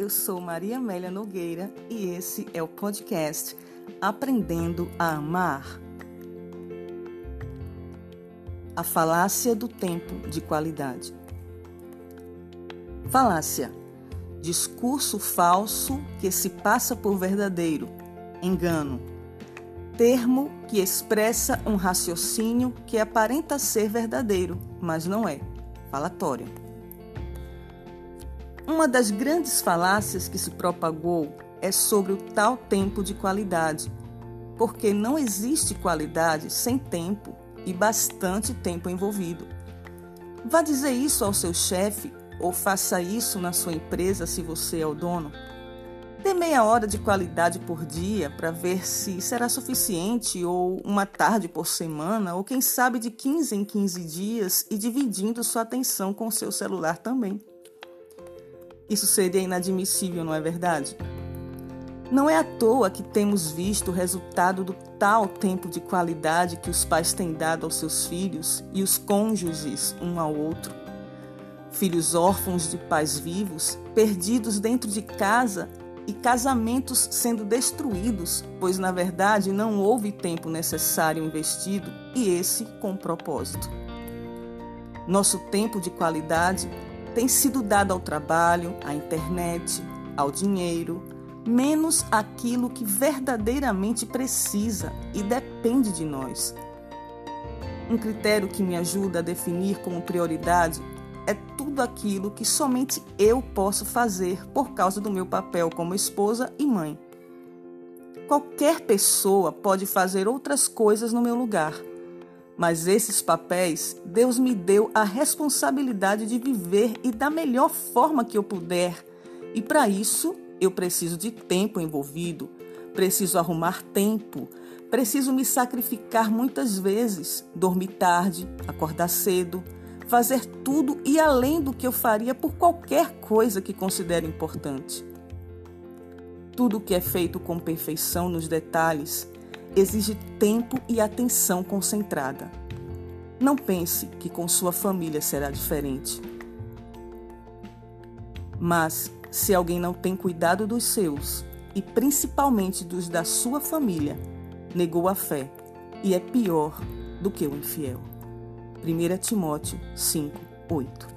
eu sou Maria Amélia Nogueira e esse é o podcast Aprendendo a Amar. A falácia do tempo de qualidade. Falácia: discurso falso que se passa por verdadeiro, engano. Termo que expressa um raciocínio que aparenta ser verdadeiro, mas não é. Falatório. Uma das grandes falácias que se propagou é sobre o tal tempo de qualidade, porque não existe qualidade sem tempo e bastante tempo envolvido. Vá dizer isso ao seu chefe ou faça isso na sua empresa se você é o dono. Dê meia hora de qualidade por dia para ver se será suficiente, ou uma tarde por semana, ou quem sabe de 15 em 15 dias e dividindo sua atenção com seu celular também. Isso seria inadmissível, não é verdade? Não é à toa que temos visto o resultado do tal tempo de qualidade que os pais têm dado aos seus filhos e os cônjuges um ao outro. Filhos órfãos de pais vivos, perdidos dentro de casa e casamentos sendo destruídos, pois na verdade não houve tempo necessário investido e esse com propósito. Nosso tempo de qualidade tem sido dado ao trabalho, à internet, ao dinheiro, menos aquilo que verdadeiramente precisa e depende de nós. Um critério que me ajuda a definir como prioridade é tudo aquilo que somente eu posso fazer por causa do meu papel como esposa e mãe. Qualquer pessoa pode fazer outras coisas no meu lugar mas esses papéis, Deus me deu a responsabilidade de viver e da melhor forma que eu puder. E para isso, eu preciso de tempo envolvido, preciso arrumar tempo, preciso me sacrificar muitas vezes, dormir tarde, acordar cedo, fazer tudo e além do que eu faria por qualquer coisa que considero importante. Tudo que é feito com perfeição nos detalhes exige tempo e atenção concentrada. Não pense que com sua família será diferente. Mas, se alguém não tem cuidado dos seus, e principalmente dos da sua família, negou a fé e é pior do que o infiel. 1 Timóteo 5, 8